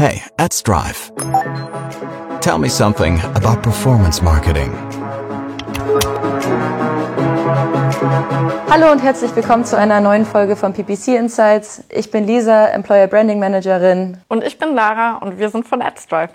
Hey, at Strive. Tell me something about performance marketing. Hallo und herzlich willkommen zu einer neuen Folge von PPC Insights. Ich bin Lisa, Employer Branding Managerin. Und ich bin Lara und wir sind von AdStrive.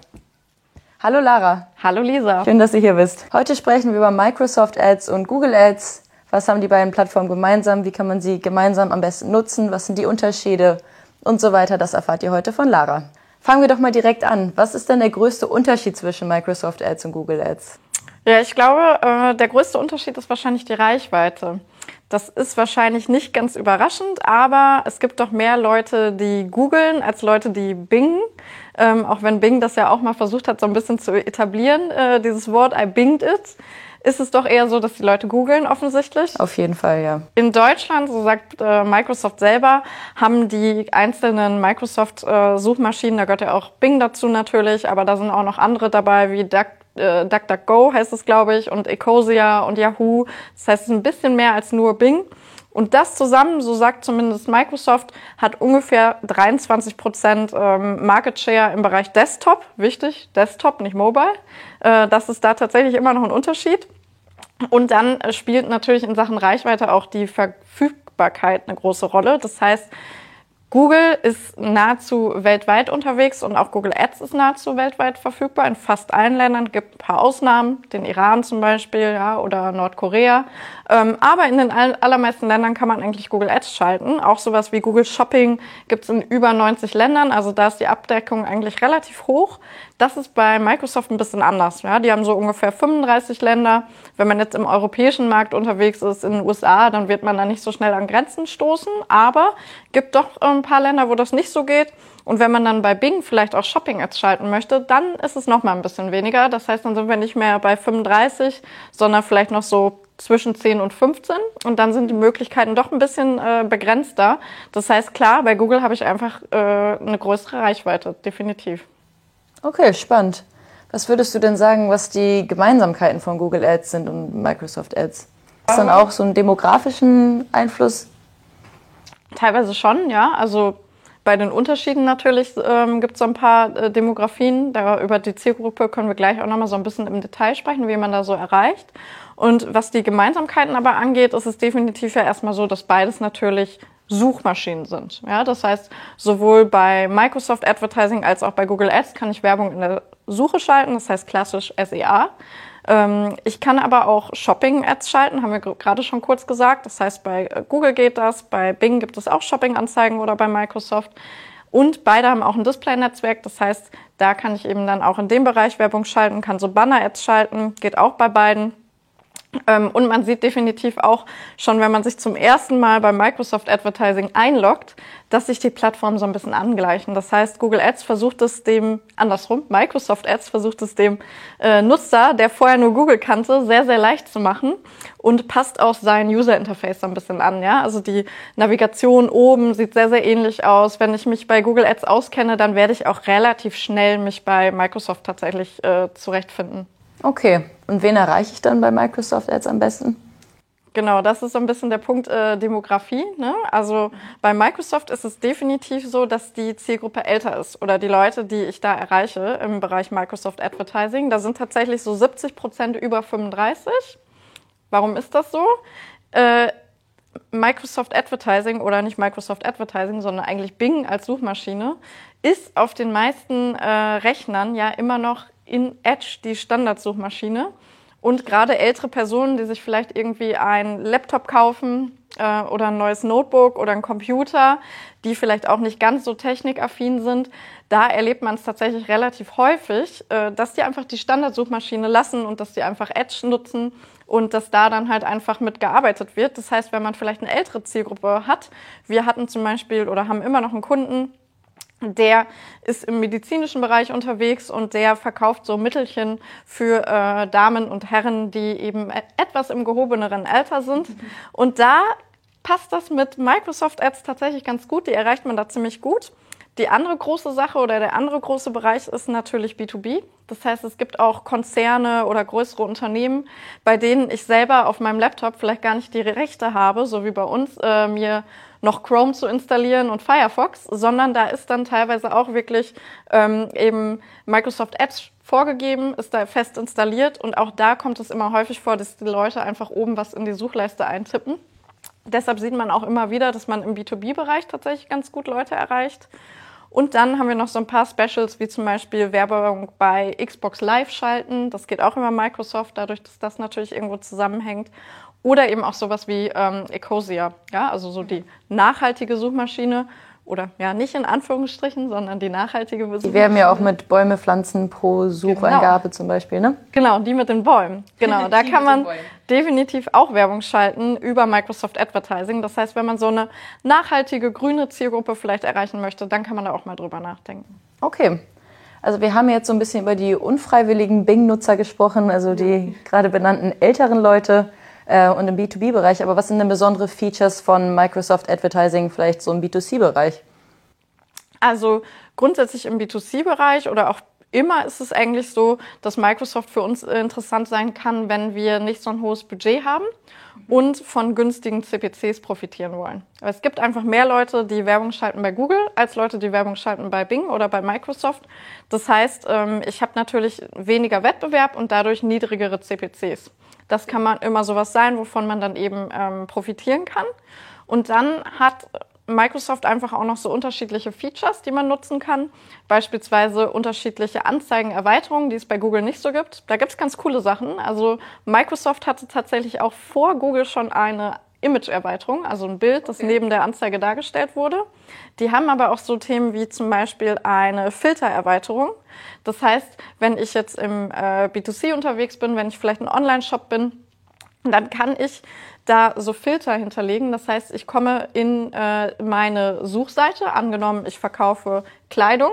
Hallo Lara. Hallo Lisa. Schön, dass du hier bist. Heute sprechen wir über Microsoft Ads und Google Ads. Was haben die beiden Plattformen gemeinsam? Wie kann man sie gemeinsam am besten nutzen? Was sind die Unterschiede? Und so weiter. Das erfahrt ihr heute von Lara. Fangen wir doch mal direkt an. Was ist denn der größte Unterschied zwischen Microsoft Ads und Google Ads? Ja, ich glaube, äh, der größte Unterschied ist wahrscheinlich die Reichweite. Das ist wahrscheinlich nicht ganz überraschend, aber es gibt doch mehr Leute, die googeln, als Leute, die bingen. Ähm, auch wenn Bing das ja auch mal versucht hat, so ein bisschen zu etablieren, äh, dieses Wort I binged it ist es doch eher so, dass die Leute googeln offensichtlich. Auf jeden Fall, ja. In Deutschland, so sagt äh, Microsoft selber, haben die einzelnen Microsoft-Suchmaschinen, äh, da gehört ja auch Bing dazu natürlich, aber da sind auch noch andere dabei, wie Duck, äh, DuckDuckGo heißt es, glaube ich, und Ecosia und Yahoo. Das heißt, es ist ein bisschen mehr als nur Bing. Und das zusammen, so sagt zumindest Microsoft, hat ungefähr 23 Prozent ähm, Market Share im Bereich Desktop. Wichtig, Desktop, nicht Mobile. Äh, das ist da tatsächlich immer noch ein Unterschied. Und dann äh, spielt natürlich in Sachen Reichweite auch die Verfügbarkeit eine große Rolle. Das heißt, Google ist nahezu weltweit unterwegs und auch Google Ads ist nahezu weltweit verfügbar in fast allen Ländern. Gibt ein paar Ausnahmen, den Iran zum Beispiel ja, oder Nordkorea. Ähm, aber in den allermeisten Ländern kann man eigentlich Google Ads schalten. Auch sowas wie Google Shopping gibt es in über 90 Ländern. Also da ist die Abdeckung eigentlich relativ hoch. Das ist bei Microsoft ein bisschen anders. Ja, die haben so ungefähr 35 Länder. Wenn man jetzt im europäischen Markt unterwegs ist, in den USA, dann wird man da nicht so schnell an Grenzen stoßen. Aber gibt doch ein paar Länder, wo das nicht so geht. Und wenn man dann bei Bing vielleicht auch Shopping-Ads schalten möchte, dann ist es noch mal ein bisschen weniger. Das heißt, dann sind wir nicht mehr bei 35, sondern vielleicht noch so zwischen 10 und 15 und dann sind die Möglichkeiten doch ein bisschen äh, begrenzter. Das heißt, klar, bei Google habe ich einfach äh, eine größere Reichweite, definitiv. Okay, spannend. Was würdest du denn sagen, was die Gemeinsamkeiten von Google Ads sind und Microsoft Ads? Ist dann auch so einen demografischen Einfluss? Teilweise schon, ja. Also bei den Unterschieden natürlich ähm, gibt es so ein paar äh, Demografien. Da, über die Zielgruppe können wir gleich auch nochmal so ein bisschen im Detail sprechen, wie man da so erreicht. Und was die Gemeinsamkeiten aber angeht, ist es definitiv ja erstmal so, dass beides natürlich Suchmaschinen sind. Ja, das heißt, sowohl bei Microsoft Advertising als auch bei Google Ads kann ich Werbung in der Suche schalten, das heißt klassisch SEA. Ähm, ich kann aber auch Shopping-Ads schalten, haben wir gerade schon kurz gesagt. Das heißt, bei äh, Google geht das, bei Bing gibt es auch Shopping-Anzeigen oder bei Microsoft. Und beide haben auch ein Display-Netzwerk. Das heißt, da kann ich eben dann auch in dem Bereich Werbung schalten, kann so Banner-Ads schalten, geht auch bei beiden. Ähm, und man sieht definitiv auch schon, wenn man sich zum ersten Mal bei Microsoft Advertising einloggt, dass sich die Plattformen so ein bisschen angleichen. Das heißt, Google Ads versucht es dem, andersrum, Microsoft Ads versucht es dem äh, Nutzer, der vorher nur Google kannte, sehr, sehr leicht zu machen und passt auch sein User Interface so ein bisschen an. Ja? Also die Navigation oben sieht sehr, sehr ähnlich aus. Wenn ich mich bei Google Ads auskenne, dann werde ich auch relativ schnell mich bei Microsoft tatsächlich äh, zurechtfinden. Okay, und wen erreiche ich dann bei Microsoft Ads am besten? Genau, das ist so ein bisschen der Punkt äh, Demografie. Ne? Also bei Microsoft ist es definitiv so, dass die Zielgruppe älter ist oder die Leute, die ich da erreiche im Bereich Microsoft Advertising, da sind tatsächlich so 70 Prozent über 35. Warum ist das so? Äh, Microsoft Advertising oder nicht Microsoft Advertising, sondern eigentlich Bing als Suchmaschine ist auf den meisten äh, Rechnern ja immer noch in Edge die Standardsuchmaschine. Und gerade ältere Personen, die sich vielleicht irgendwie ein Laptop kaufen äh, oder ein neues Notebook oder ein Computer, die vielleicht auch nicht ganz so technikaffin sind, da erlebt man es tatsächlich relativ häufig, äh, dass die einfach die Standardsuchmaschine lassen und dass die einfach Edge nutzen und dass da dann halt einfach mitgearbeitet wird. Das heißt, wenn man vielleicht eine ältere Zielgruppe hat, wir hatten zum Beispiel oder haben immer noch einen Kunden, der ist im medizinischen Bereich unterwegs und der verkauft so Mittelchen für äh, Damen und Herren, die eben e-, etwas im gehobeneren Alter sind. Und da passt das mit Microsoft Ads tatsächlich ganz gut. Die erreicht man da ziemlich gut. Die andere große Sache oder der andere große Bereich ist natürlich B2B. Das heißt, es gibt auch Konzerne oder größere Unternehmen, bei denen ich selber auf meinem Laptop vielleicht gar nicht die Rechte habe, so wie bei uns, äh, mir noch Chrome zu installieren und Firefox, sondern da ist dann teilweise auch wirklich ähm, eben Microsoft Ads vorgegeben, ist da fest installiert und auch da kommt es immer häufig vor, dass die Leute einfach oben was in die Suchleiste eintippen. Deshalb sieht man auch immer wieder, dass man im B2B-Bereich tatsächlich ganz gut Leute erreicht. Und dann haben wir noch so ein paar Specials, wie zum Beispiel Werbung bei Xbox Live schalten. Das geht auch über Microsoft, dadurch, dass das natürlich irgendwo zusammenhängt. Oder eben auch sowas wie ähm, Ecosia, ja, also so die nachhaltige Suchmaschine, oder ja, nicht in Anführungsstrichen, sondern die nachhaltige Besuche. Die werben ja auch mit Bäume pflanzen pro Sucheingabe genau. zum Beispiel, ne? Genau, die mit den Bäumen. Genau, da kann man definitiv auch Werbung schalten über Microsoft Advertising. Das heißt, wenn man so eine nachhaltige grüne Zielgruppe vielleicht erreichen möchte, dann kann man da auch mal drüber nachdenken. Okay. Also wir haben jetzt so ein bisschen über die unfreiwilligen Bing-Nutzer gesprochen, also die gerade benannten älteren Leute äh, und im B2B-Bereich. Aber was sind denn besondere Features von Microsoft Advertising, vielleicht so im B2C-Bereich? Also grundsätzlich im B2C-Bereich oder auch immer ist es eigentlich so, dass Microsoft für uns interessant sein kann, wenn wir nicht so ein hohes Budget haben und von günstigen CPCs profitieren wollen. Aber es gibt einfach mehr Leute, die Werbung schalten bei Google, als Leute, die Werbung schalten bei Bing oder bei Microsoft. Das heißt, ähm, ich habe natürlich weniger Wettbewerb und dadurch niedrigere CPCs. Das kann man immer sowas sein, wovon man dann eben ähm, profitieren kann. Und dann hat Microsoft einfach auch noch so unterschiedliche Features, die man nutzen kann. Beispielsweise unterschiedliche Anzeigenerweiterungen, die es bei Google nicht so gibt. Da gibt es ganz coole Sachen. Also Microsoft hatte tatsächlich auch vor Google schon eine Image-Erweiterung, also ein Bild, das okay. neben der Anzeige dargestellt wurde. Die haben aber auch so Themen wie zum Beispiel eine Filtererweiterung. Das heißt, wenn ich jetzt im äh, B2C unterwegs bin, wenn ich vielleicht ein Online-Shop bin, dann kann ich da so Filter hinterlegen. Das heißt, ich komme in äh, meine Suchseite, angenommen, ich verkaufe Kleidung,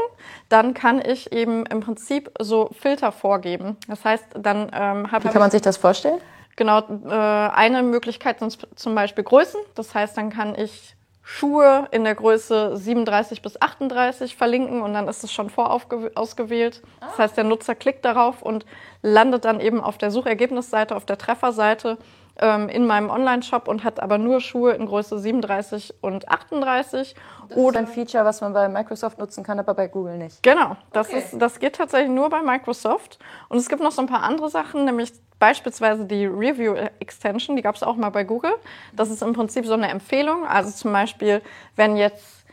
dann kann ich eben im Prinzip so Filter vorgeben. Das heißt, dann ähm, habe ich. Wie kann man sich das vorstellen? Genau, äh, eine Möglichkeit sind zum Beispiel Größen. Das heißt, dann kann ich Schuhe in der Größe 37 bis 38 verlinken und dann ist es schon vorausgewählt. Das heißt, der Nutzer klickt darauf und landet dann eben auf der Suchergebnisseite, auf der Trefferseite ähm, in meinem Online-Shop und hat aber nur Schuhe in Größe 37 und 38. Das Oder ist ein Feature, was man bei Microsoft nutzen kann, aber bei Google nicht. Genau, das, okay. ist, das geht tatsächlich nur bei Microsoft. Und es gibt noch so ein paar andere Sachen, nämlich beispielsweise die Review Extension, die gab es auch mal bei Google. Das ist im Prinzip so eine Empfehlung. Also zum Beispiel, wenn jetzt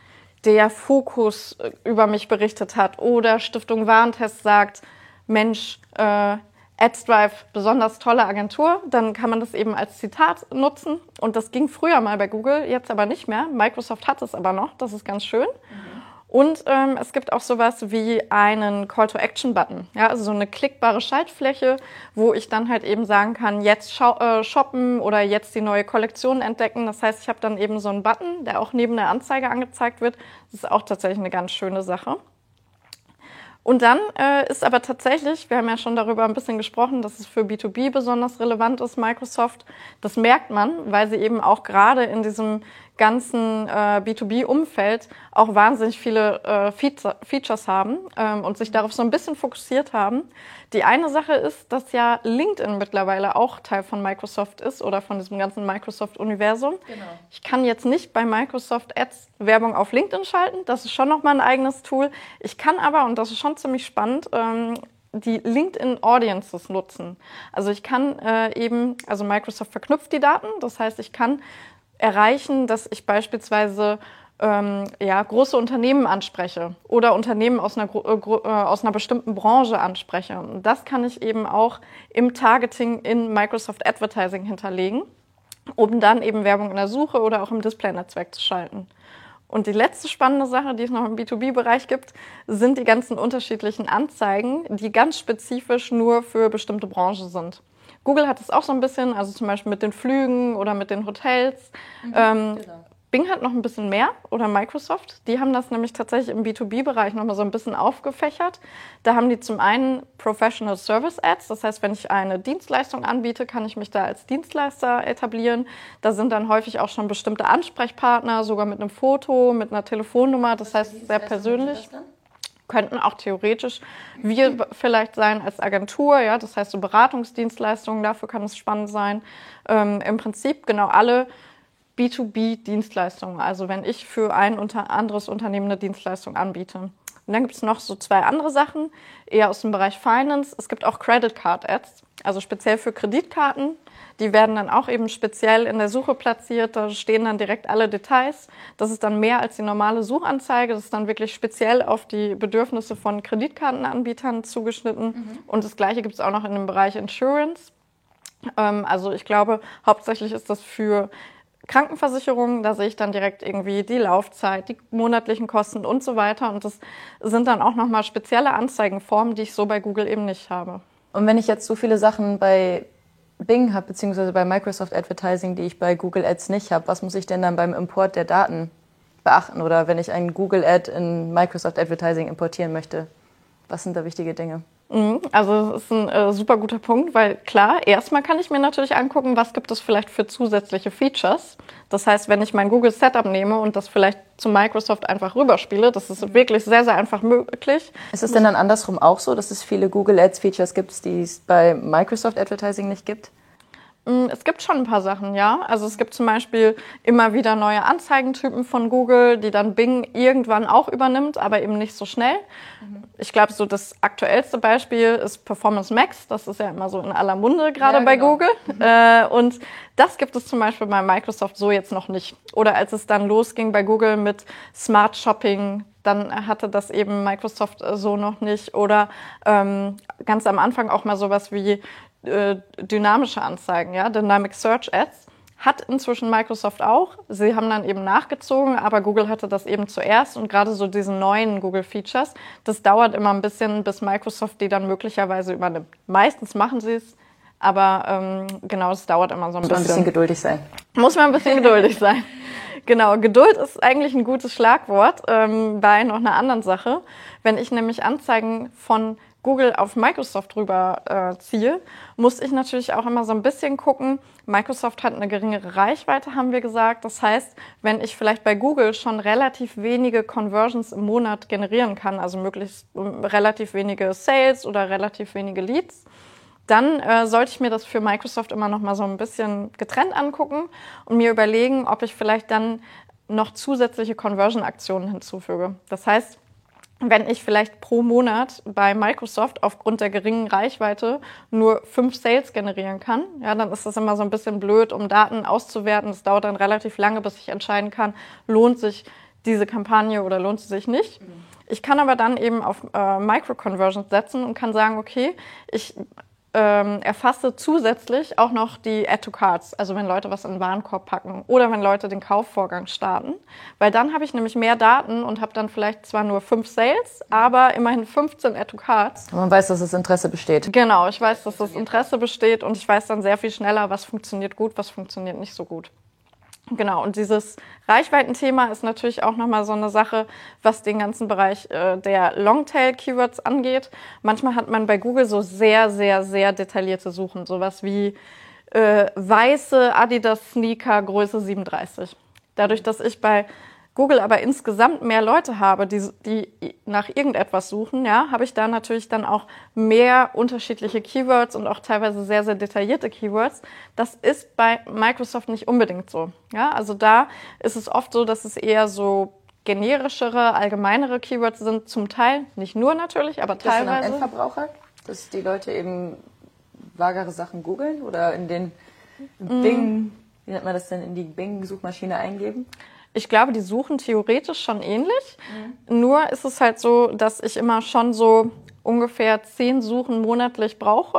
der Fokus äh, über mich berichtet hat oder Stiftung Warentest sagt, Mensch, äh, AdsDrive, besonders tolle Agentur, dann kann man das eben als Zitat nutzen. Und das ging früher mal bei Google, jetzt aber nicht mehr. Microsoft hat es aber noch, das ist ganz schön. Mhm. Und ähm, es gibt auch sowas wie einen Call-to-Action-Button, ja, also so eine klickbare Schaltfläche, wo ich dann halt eben sagen kann, jetzt äh, shoppen oder jetzt die neue Kollektion entdecken. Das heißt, ich habe dann eben so einen Button, der auch neben der Anzeige angezeigt wird. Das ist auch tatsächlich eine ganz schöne Sache. Und dann äh, ist aber tatsächlich, wir haben ja schon darüber ein bisschen gesprochen, dass es für B2B besonders relevant ist, Microsoft. Das merkt man, weil sie eben auch gerade in diesem ganzen äh, B2B-Umfeld auch wahnsinnig viele äh, Feature, Features haben ähm, und sich darauf so ein bisschen fokussiert haben. Die eine Sache ist, dass ja LinkedIn mittlerweile auch Teil von Microsoft ist oder von diesem ganzen Microsoft-Universum. Genau. Ich kann jetzt nicht bei Microsoft Ads Werbung auf LinkedIn schalten, das ist schon nochmal ein eigenes Tool. Ich kann aber, und das ist schon ziemlich spannend, ähm, die LinkedIn Audiences nutzen. Also ich kann äh, eben, also Microsoft verknüpft die Daten, das heißt, ich kann erreichen, dass ich beispielsweise ähm, ja, große Unternehmen anspreche oder Unternehmen aus einer, äh, äh, aus einer bestimmten Branche anspreche. Und das kann ich eben auch im Targeting in Microsoft Advertising hinterlegen, um dann eben Werbung in der Suche oder auch im Display-Netzwerk zu schalten. Und die letzte spannende Sache, die es noch im B2B-Bereich gibt, sind die ganzen unterschiedlichen Anzeigen, die ganz spezifisch nur für bestimmte Branchen sind. Google hat es auch so ein bisschen, also zum Beispiel mit den Flügen oder mit den Hotels. Mhm, ähm, genau. Bing hat noch ein bisschen mehr oder Microsoft. Die haben das nämlich tatsächlich im B2B-Bereich nochmal so ein bisschen aufgefächert. Da haben die zum einen Professional Service Ads. Das heißt, wenn ich eine Dienstleistung anbiete, kann ich mich da als Dienstleister etablieren. Da sind dann häufig auch schon bestimmte Ansprechpartner, sogar mit einem Foto, mit einer Telefonnummer. Das heißt, sehr persönlich könnten auch theoretisch wir vielleicht sein als Agentur, ja, das heißt so Beratungsdienstleistungen, dafür kann es spannend sein. Ähm, Im Prinzip genau alle B2B-Dienstleistungen, also wenn ich für ein unter anderes Unternehmen eine Dienstleistung anbiete. Und dann gibt es noch so zwei andere Sachen, eher aus dem Bereich Finance. Es gibt auch Credit Card Ads, also speziell für Kreditkarten. Die werden dann auch eben speziell in der Suche platziert. Da stehen dann direkt alle Details. Das ist dann mehr als die normale Suchanzeige. Das ist dann wirklich speziell auf die Bedürfnisse von Kreditkartenanbietern zugeschnitten. Mhm. Und das Gleiche gibt es auch noch in dem Bereich Insurance. Ähm, also ich glaube, hauptsächlich ist das für Krankenversicherungen, da sehe ich dann direkt irgendwie die Laufzeit, die monatlichen Kosten und so weiter. Und das sind dann auch nochmal spezielle Anzeigenformen, die ich so bei Google eben nicht habe. Und wenn ich jetzt so viele Sachen bei Bing habe, beziehungsweise bei Microsoft Advertising, die ich bei Google Ads nicht habe, was muss ich denn dann beim Import der Daten beachten? Oder wenn ich einen Google Ad in Microsoft Advertising importieren möchte, was sind da wichtige Dinge? Mhm. Also das ist ein äh, super guter Punkt, weil klar, erstmal kann ich mir natürlich angucken, was gibt es vielleicht für zusätzliche Features. Das heißt, wenn ich mein Google Setup nehme und das vielleicht zu Microsoft einfach rüberspiele, das ist wirklich sehr, sehr einfach möglich. Ist es denn dann andersrum auch so, dass es viele Google Ads Features gibt, die es bei Microsoft Advertising nicht gibt? Mm, es gibt schon ein paar Sachen, ja. Also es gibt zum Beispiel immer wieder neue Anzeigentypen von Google, die dann Bing irgendwann auch übernimmt, aber eben nicht so schnell. Mhm. Ich glaube, so das aktuellste Beispiel ist Performance Max. Das ist ja immer so in aller Munde gerade ja, bei genau. Google. Mhm. Äh, und das gibt es zum Beispiel bei Microsoft so jetzt noch nicht. Oder als es dann losging bei Google mit Smart Shopping, dann hatte das eben Microsoft so noch nicht. Oder ähm, ganz am Anfang auch mal sowas wie äh, dynamische Anzeigen, ja, Dynamic Search Ads. Hat inzwischen Microsoft auch. Sie haben dann eben nachgezogen, aber Google hatte das eben zuerst und gerade so diese neuen Google-Features, das dauert immer ein bisschen, bis Microsoft die dann möglicherweise übernimmt. Meistens machen sie es, aber ähm, genau, es dauert immer so ein Muss bisschen. Muss man ein bisschen geduldig sein. Muss man ein bisschen geduldig sein. Genau, Geduld ist eigentlich ein gutes Schlagwort ähm, bei noch einer anderen Sache. Wenn ich nämlich Anzeigen von Google auf Microsoft rüber äh, ziehe, muss ich natürlich auch immer so ein bisschen gucken. Microsoft hat eine geringere Reichweite, haben wir gesagt. Das heißt, wenn ich vielleicht bei Google schon relativ wenige Conversions im Monat generieren kann, also möglichst ähm, relativ wenige Sales oder relativ wenige Leads, dann äh, sollte ich mir das für Microsoft immer noch mal so ein bisschen getrennt angucken und mir überlegen, ob ich vielleicht dann noch zusätzliche Conversion-Aktionen hinzufüge. Das heißt, wenn ich vielleicht pro Monat bei Microsoft aufgrund der geringen Reichweite nur fünf Sales generieren kann, ja, dann ist das immer so ein bisschen blöd, um Daten auszuwerten. Das dauert dann relativ lange, bis ich entscheiden kann, lohnt sich diese Kampagne oder lohnt sie sich nicht. Ich kann aber dann eben auf äh, Micro-Conversions setzen und kann sagen, okay, ich ähm, erfasse zusätzlich auch noch die Add to Cards, also wenn Leute was in den Warenkorb packen oder wenn Leute den Kaufvorgang starten, weil dann habe ich nämlich mehr Daten und habe dann vielleicht zwar nur fünf Sales, aber immerhin 15 Add to Cards. man weiß, dass das Interesse besteht. Genau, ich weiß, dass das Interesse besteht und ich weiß dann sehr viel schneller, was funktioniert gut, was funktioniert nicht so gut. Genau, und dieses Reichweitenthema ist natürlich auch nochmal so eine Sache, was den ganzen Bereich äh, der Longtail-Keywords angeht. Manchmal hat man bei Google so sehr, sehr, sehr detaillierte Suchen, sowas wie äh, weiße Adidas-Sneaker Größe 37. Dadurch, dass ich bei Google aber insgesamt mehr Leute habe, die, die nach irgendetwas suchen, ja, habe ich da natürlich dann auch mehr unterschiedliche Keywords und auch teilweise sehr, sehr detaillierte Keywords. Das ist bei Microsoft nicht unbedingt so. Ja, also da ist es oft so, dass es eher so generischere, allgemeinere Keywords sind, zum Teil, nicht nur natürlich, aber teilweise. Ist Endverbraucher, dass die Leute eben vagere Sachen googeln oder in den mm. Bing, wie nennt man das denn, in die Bing-Suchmaschine eingeben? Ich glaube, die suchen theoretisch schon ähnlich. Mhm. Nur ist es halt so, dass ich immer schon so ungefähr zehn Suchen monatlich brauche,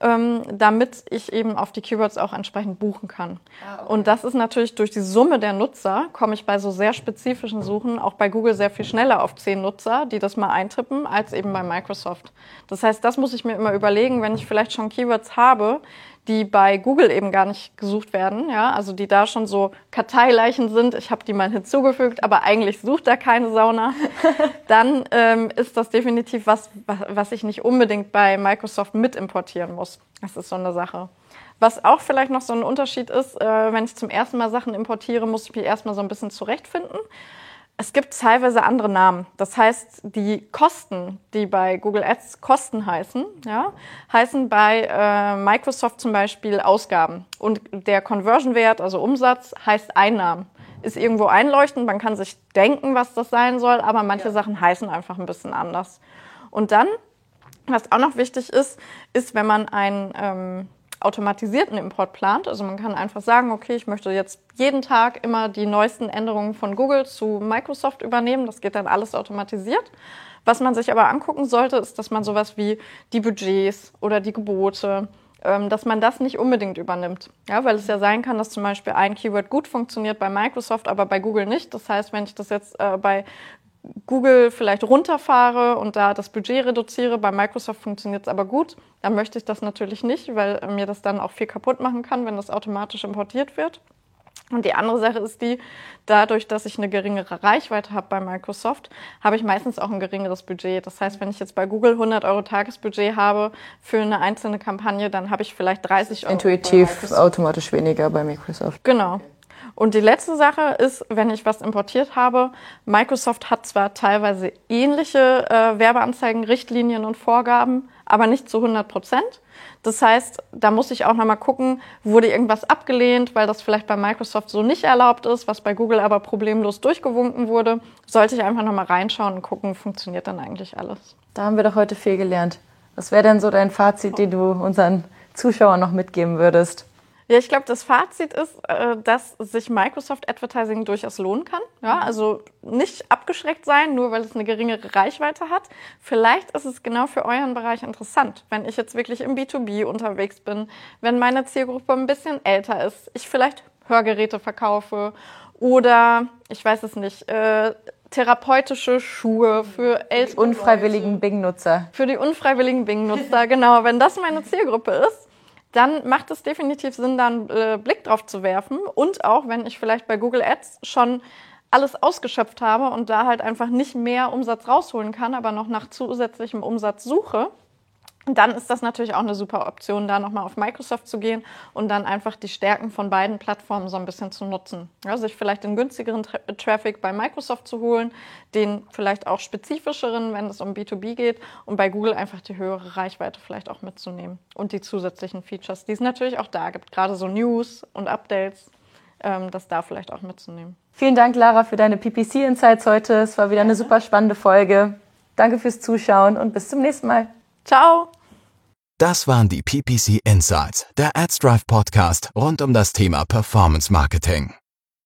ähm, damit ich eben auf die Keywords auch entsprechend buchen kann. Ah, okay. Und das ist natürlich durch die Summe der Nutzer, komme ich bei so sehr spezifischen Suchen auch bei Google sehr viel schneller auf zehn Nutzer, die das mal eintippen, als eben bei Microsoft. Das heißt, das muss ich mir immer überlegen, wenn ich vielleicht schon Keywords habe, die bei Google eben gar nicht gesucht werden, ja, also die da schon so Karteileichen sind. Ich habe die mal hinzugefügt, aber eigentlich sucht da keine Sauna. Dann ähm, ist das definitiv was, was ich nicht unbedingt bei Microsoft mit importieren muss. Das ist so eine Sache. Was auch vielleicht noch so ein Unterschied ist, äh, wenn ich zum ersten Mal Sachen importiere, muss ich mich erstmal so ein bisschen zurechtfinden. Es gibt teilweise andere Namen. Das heißt, die Kosten, die bei Google Ads Kosten heißen, ja, heißen bei äh, Microsoft zum Beispiel Ausgaben. Und der Conversion-Wert, also Umsatz, heißt Einnahmen. Ist irgendwo einleuchtend, man kann sich denken, was das sein soll, aber manche ja. Sachen heißen einfach ein bisschen anders. Und dann, was auch noch wichtig ist, ist, wenn man ein ähm, automatisierten Import plant. Also man kann einfach sagen, okay, ich möchte jetzt jeden Tag immer die neuesten Änderungen von Google zu Microsoft übernehmen. Das geht dann alles automatisiert. Was man sich aber angucken sollte, ist, dass man sowas wie die Budgets oder die Gebote, ähm, dass man das nicht unbedingt übernimmt. Ja, weil es ja sein kann, dass zum Beispiel ein Keyword gut funktioniert bei Microsoft, aber bei Google nicht. Das heißt, wenn ich das jetzt äh, bei Google vielleicht runterfahre und da das Budget reduziere. Bei Microsoft funktioniert es aber gut. Dann möchte ich das natürlich nicht, weil mir das dann auch viel kaputt machen kann, wenn das automatisch importiert wird. Und die andere Sache ist die, dadurch, dass ich eine geringere Reichweite habe bei Microsoft, habe ich meistens auch ein geringeres Budget. Das heißt, wenn ich jetzt bei Google 100 Euro Tagesbudget habe für eine einzelne Kampagne, dann habe ich vielleicht 30 Euro. Intuitiv automatisch weniger bei Microsoft. Genau. Und die letzte Sache ist, wenn ich was importiert habe, Microsoft hat zwar teilweise ähnliche äh, Werbeanzeigen, Richtlinien und Vorgaben, aber nicht zu 100 Prozent. Das heißt, da muss ich auch nochmal gucken, wurde irgendwas abgelehnt, weil das vielleicht bei Microsoft so nicht erlaubt ist, was bei Google aber problemlos durchgewunken wurde. Sollte ich einfach nochmal reinschauen und gucken, funktioniert dann eigentlich alles. Da haben wir doch heute viel gelernt. Was wäre denn so dein Fazit, den du unseren Zuschauern noch mitgeben würdest? Ja, ich glaube, das Fazit ist, äh, dass sich Microsoft Advertising durchaus lohnen kann. Ja, mhm. also nicht abgeschreckt sein, nur weil es eine geringere Reichweite hat. Vielleicht ist es genau für euren Bereich interessant, wenn ich jetzt wirklich im B2B unterwegs bin, wenn meine Zielgruppe ein bisschen älter ist, ich vielleicht Hörgeräte verkaufe oder ich weiß es nicht, äh, therapeutische Schuhe für ältere unfreiwilligen Bing-Nutzer. Für die unfreiwilligen Bing-Nutzer, genau. Wenn das meine Zielgruppe ist, dann macht es definitiv Sinn, da einen äh, Blick drauf zu werfen. Und auch, wenn ich vielleicht bei Google Ads schon alles ausgeschöpft habe und da halt einfach nicht mehr Umsatz rausholen kann, aber noch nach zusätzlichem Umsatz suche, dann ist das natürlich auch eine super Option, da nochmal auf Microsoft zu gehen und dann einfach die Stärken von beiden Plattformen so ein bisschen zu nutzen. Ja, sich vielleicht den günstigeren Tra Traffic bei Microsoft zu holen, den vielleicht auch spezifischeren, wenn es um B2B geht und bei Google einfach die höhere Reichweite vielleicht auch mitzunehmen und die zusätzlichen Features, die es natürlich auch da gibt, gerade so News und Updates, ähm, das da vielleicht auch mitzunehmen. Vielen Dank, Lara, für deine PPC Insights heute. Es war wieder eine super spannende Folge. Danke fürs Zuschauen und bis zum nächsten Mal. Ciao! Das waren die PPC Insights, der AdsDrive Podcast rund um das Thema Performance Marketing.